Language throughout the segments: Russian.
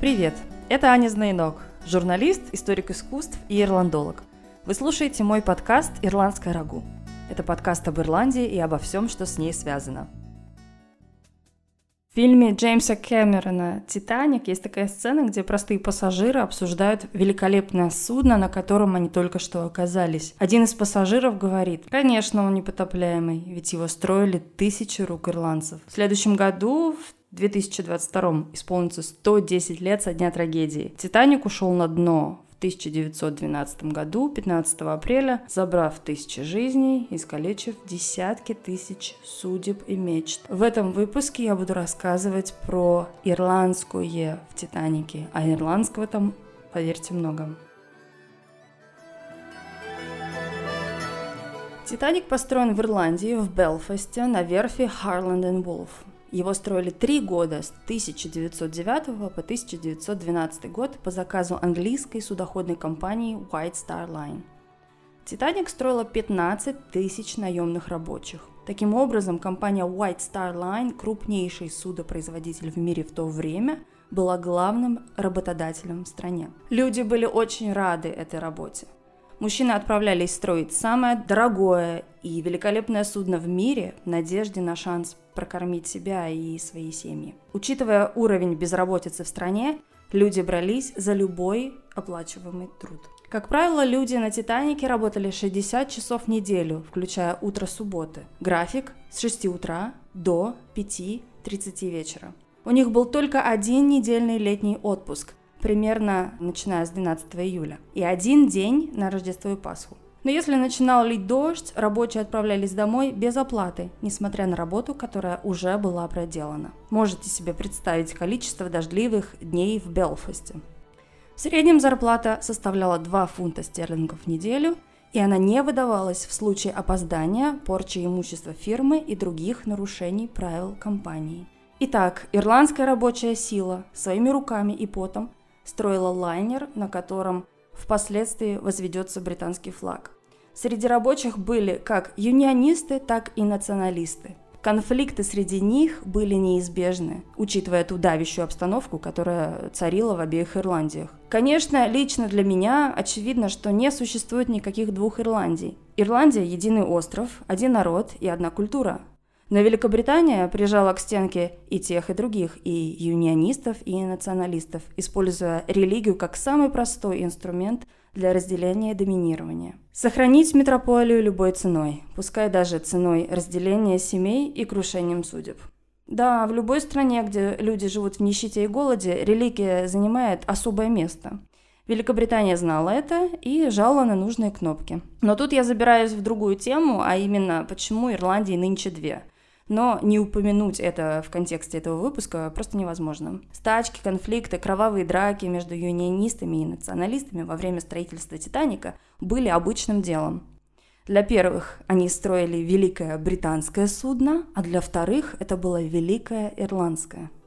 Привет! Это Аня Знайнок, журналист, историк искусств и ирландолог. Вы слушаете мой подкаст «Ирландская рагу». Это подкаст об Ирландии и обо всем, что с ней связано. В фильме Джеймса Кэмерона «Титаник» есть такая сцена, где простые пассажиры обсуждают великолепное судно, на котором они только что оказались. Один из пассажиров говорит, конечно, он непотопляемый, ведь его строили тысячи рук ирландцев. В следующем году, в 2022 исполнится 110 лет со дня трагедии. «Титаник» ушел на дно в 1912 году, 15 апреля, забрав тысячи жизней, искалечив десятки тысяч судеб и мечт. В этом выпуске я буду рассказывать про ирландское в «Титанике», а ирландского там, поверьте, много. «Титаник» построен в Ирландии, в Белфасте, на верфи Harland Wolff. Его строили три года, с 1909 по 1912 год по заказу английской судоходной компании White Star Line. «Титаник» строила 15 тысяч наемных рабочих. Таким образом, компания White Star Line, крупнейший судопроизводитель в мире в то время, была главным работодателем в стране. Люди были очень рады этой работе. Мужчины отправлялись строить самое дорогое и великолепное судно в мире в надежде на шанс прокормить себя и свои семьи. Учитывая уровень безработицы в стране, люди брались за любой оплачиваемый труд. Как правило, люди на «Титанике» работали 60 часов в неделю, включая утро субботы. График с 6 утра до 5.30 вечера. У них был только один недельный летний отпуск, примерно начиная с 12 июля, и один день на Рождество и Пасху. Но если начинал лить дождь, рабочие отправлялись домой без оплаты, несмотря на работу, которая уже была проделана. Можете себе представить количество дождливых дней в Белфасте. В среднем зарплата составляла 2 фунта стерлингов в неделю, и она не выдавалась в случае опоздания, порчи имущества фирмы и других нарушений правил компании. Итак, ирландская рабочая сила своими руками и потом строила лайнер, на котором впоследствии возведется британский флаг. Среди рабочих были как юнионисты, так и националисты. Конфликты среди них были неизбежны, учитывая ту давящую обстановку, которая царила в обеих Ирландиях. Конечно, лично для меня очевидно, что не существует никаких двух Ирландий. Ирландия – единый остров, один народ и одна культура. Но Великобритания прижала к стенке и тех, и других, и юнионистов, и националистов, используя религию как самый простой инструмент для разделения и доминирования. Сохранить метрополию любой ценой, пускай даже ценой разделения семей и крушением судеб. Да, в любой стране, где люди живут в нищете и голоде, религия занимает особое место. Великобритания знала это и жала на нужные кнопки. Но тут я забираюсь в другую тему, а именно, почему Ирландии нынче две – но не упомянуть это в контексте этого выпуска просто невозможно. Стачки, конфликты, кровавые драки между юнионистами и националистами во время строительства «Титаника» были обычным делом. Для первых они строили великое британское судно, а для вторых это было великое ирландское –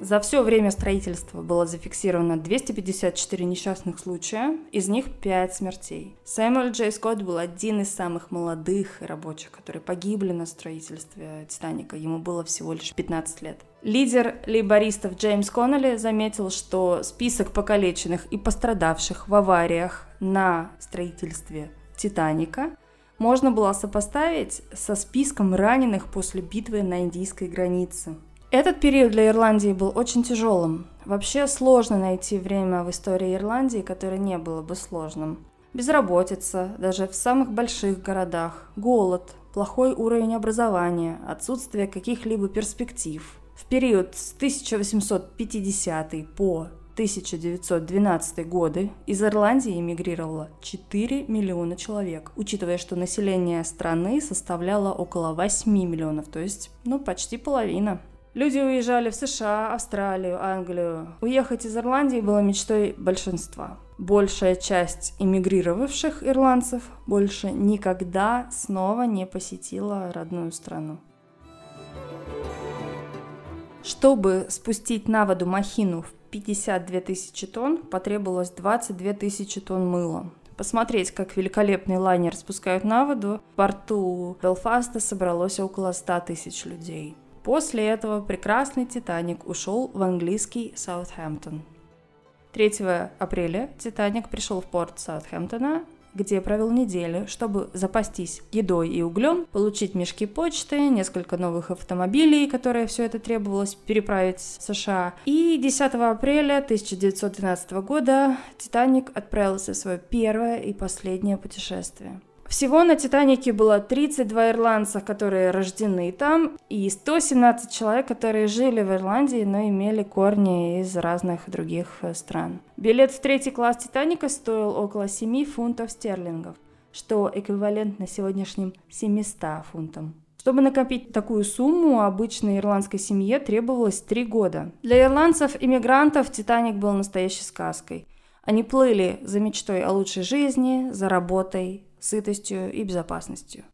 За все время строительства было зафиксировано 254 несчастных случая, из них 5 смертей. Сэмюэл Джей Скотт был один из самых молодых рабочих, которые погибли на строительстве Титаника. Ему было всего лишь 15 лет. Лидер лейбористов Джеймс Коннелли заметил, что список покалеченных и пострадавших в авариях на строительстве Титаника можно было сопоставить со списком раненых после битвы на индийской границе. Этот период для Ирландии был очень тяжелым. Вообще сложно найти время в истории Ирландии, которое не было бы сложным. Безработица, даже в самых больших городах, голод, плохой уровень образования, отсутствие каких-либо перспектив. В период с 1850 по 1912 годы из Ирландии эмигрировало 4 миллиона человек, учитывая, что население страны составляло около 8 миллионов, то есть, ну, почти половина. Люди уезжали в США, Австралию, Англию. Уехать из Ирландии было мечтой большинства. Большая часть эмигрировавших ирландцев больше никогда снова не посетила родную страну. Чтобы спустить на воду махину в 52 тысячи тонн, потребовалось 22 тысячи тонн мыла. Посмотреть, как великолепный лайнер спускают на воду, в порту Белфаста собралось около 100 тысяч людей. После этого прекрасный «Титаник» ушел в английский Саутгемптон. 3 апреля «Титаник» пришел в порт Саутгемптона где провел неделю, чтобы запастись едой и углем, получить мешки почты, несколько новых автомобилей, которые все это требовалось переправить в США. И 10 апреля 1912 года «Титаник» отправился в свое первое и последнее путешествие. Всего на «Титанике» было 32 ирландца, которые рождены там, и 117 человек, которые жили в Ирландии, но имели корни из разных других э, стран. Билет в третий класс «Титаника» стоил около 7 фунтов стерлингов, что эквивалентно сегодняшним 700 фунтам. Чтобы накопить такую сумму, обычной ирландской семье требовалось три года. Для ирландцев-иммигрантов «Титаник» был настоящей сказкой. Они плыли за мечтой о лучшей жизни, за работой, сытостью и безопасностью.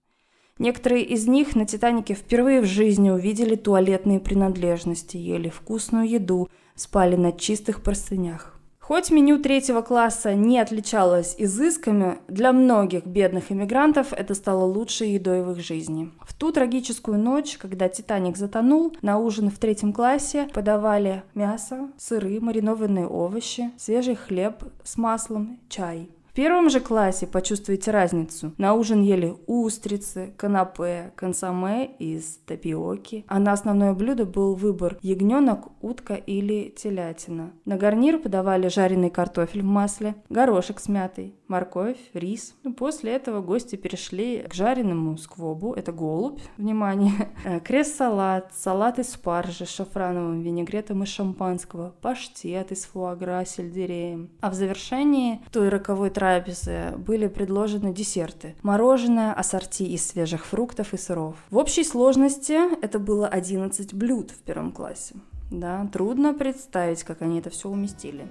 Некоторые из них на «Титанике» впервые в жизни увидели туалетные принадлежности, ели вкусную еду, спали на чистых простынях. Хоть меню третьего класса не отличалось изысками, для многих бедных иммигрантов это стало лучшей едой в их жизни. В ту трагическую ночь, когда «Титаник» затонул, на ужин в третьем классе подавали мясо, сыры, маринованные овощи, свежий хлеб с маслом, чай первом же классе почувствуете разницу. На ужин ели устрицы, канапе, консоме из тапиоки, а на основное блюдо был выбор ягненок, утка или телятина. На гарнир подавали жареный картофель в масле, горошек с мятой, морковь, рис. Ну, после этого гости перешли к жареному сквобу, это голубь, внимание, э, крест-салат, салат из спаржи с шафрановым винегретом из шампанского, паштет из фуагра с сельдереем. А в завершении той роковой трапезы были предложены десерты. Мороженое, ассорти из свежих фруктов и сыров. В общей сложности это было 11 блюд в первом классе. Да, трудно представить, как они это все уместили.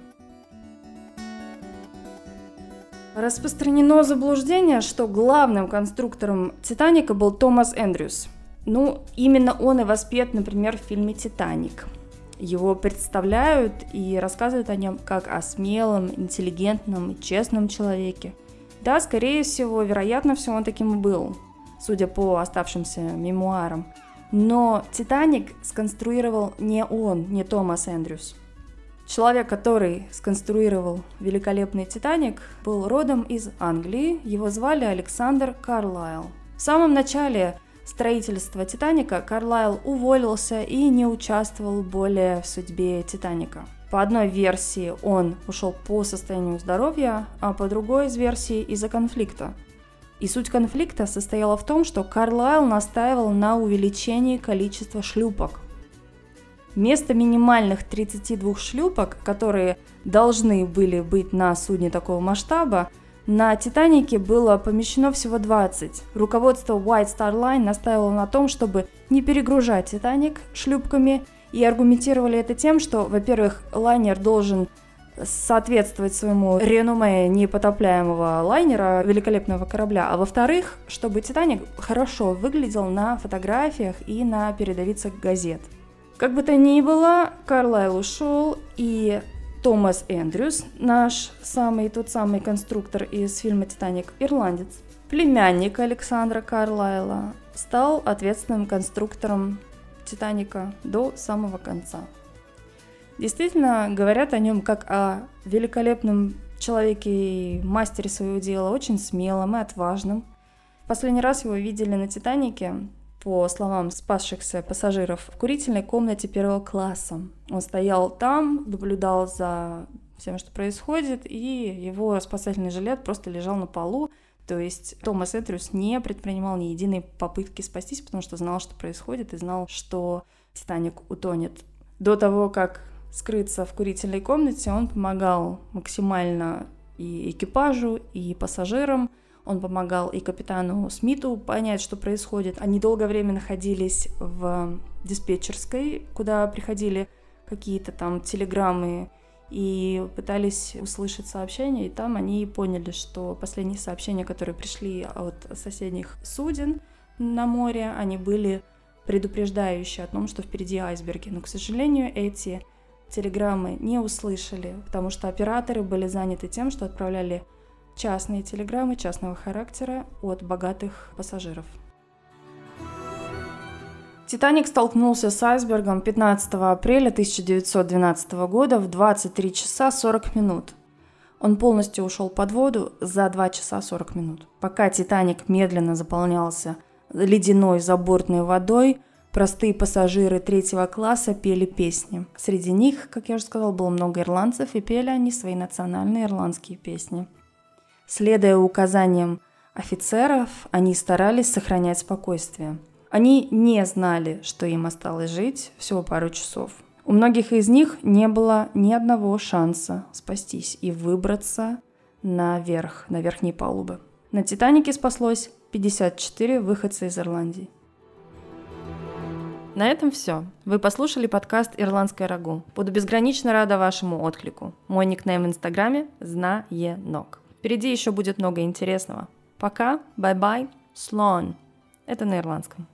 Распространено заблуждение, что главным конструктором «Титаника» был Томас Эндрюс. Ну, именно он и воспет, например, в фильме «Титаник». Его представляют и рассказывают о нем как о смелом, интеллигентном и честном человеке. Да, скорее всего, вероятно, все он таким и был, судя по оставшимся мемуарам. Но «Титаник» сконструировал не он, не Томас Эндрюс. Человек, который сконструировал великолепный «Титаник», был родом из Англии, его звали Александр Карлайл. В самом начале строительства «Титаника» Карлайл уволился и не участвовал более в судьбе «Титаника». По одной версии он ушел по состоянию здоровья, а по другой из версий из-за конфликта. И суть конфликта состояла в том, что Карлайл настаивал на увеличении количества шлюпок. Вместо минимальных 32 шлюпок, которые должны были быть на судне такого масштаба, на «Титанике» было помещено всего 20. Руководство White Star Line настаивало на том, чтобы не перегружать «Титаник» шлюпками, и аргументировали это тем, что, во-первых, лайнер должен соответствовать своему реноме непотопляемого лайнера, великолепного корабля, а во-вторых, чтобы «Титаник» хорошо выглядел на фотографиях и на передовицах газет. Как бы то ни было, Карлайл ушел, и Томас Эндрюс, наш самый тот самый конструктор из фильма «Титаник», ирландец, племянник Александра Карлайла, стал ответственным конструктором «Титаника» до самого конца. Действительно, говорят о нем как о великолепном человеке и мастере своего дела, очень смелом и отважном. Последний раз его видели на «Титанике» по словам спасшихся пассажиров, в курительной комнате первого класса. Он стоял там, наблюдал за всем, что происходит, и его спасательный жилет просто лежал на полу. То есть Томас Эндрюс не предпринимал ни единой попытки спастись, потому что знал, что происходит, и знал, что Титаник утонет. До того, как скрыться в курительной комнате, он помогал максимально и экипажу, и пассажирам – он помогал и капитану Смиту понять, что происходит. Они долгое время находились в диспетчерской, куда приходили какие-то там телеграммы и пытались услышать сообщения, и там они поняли, что последние сообщения, которые пришли от соседних суден на море, они были предупреждающие о том, что впереди айсберги. Но, к сожалению, эти телеграммы не услышали, потому что операторы были заняты тем, что отправляли частные телеграммы частного характера от богатых пассажиров. Титаник столкнулся с айсбергом 15 апреля 1912 года в 23 часа 40 минут. Он полностью ушел под воду за 2 часа 40 минут. Пока Титаник медленно заполнялся ледяной забортной водой, простые пассажиры третьего класса пели песни. Среди них, как я уже сказала, было много ирландцев, и пели они свои национальные ирландские песни. Следуя указаниям офицеров, они старались сохранять спокойствие – они не знали, что им осталось жить всего пару часов. У многих из них не было ни одного шанса спастись и выбраться наверх, на верхние палубы. На «Титанике» спаслось 54 выходца из Ирландии. На этом все. Вы послушали подкаст «Ирландское рагу». Буду безгранично рада вашему отклику. Мой никнейм в инстаграме – знаенок. Впереди еще будет много интересного. Пока, bye-bye, slán. Это на ирландском.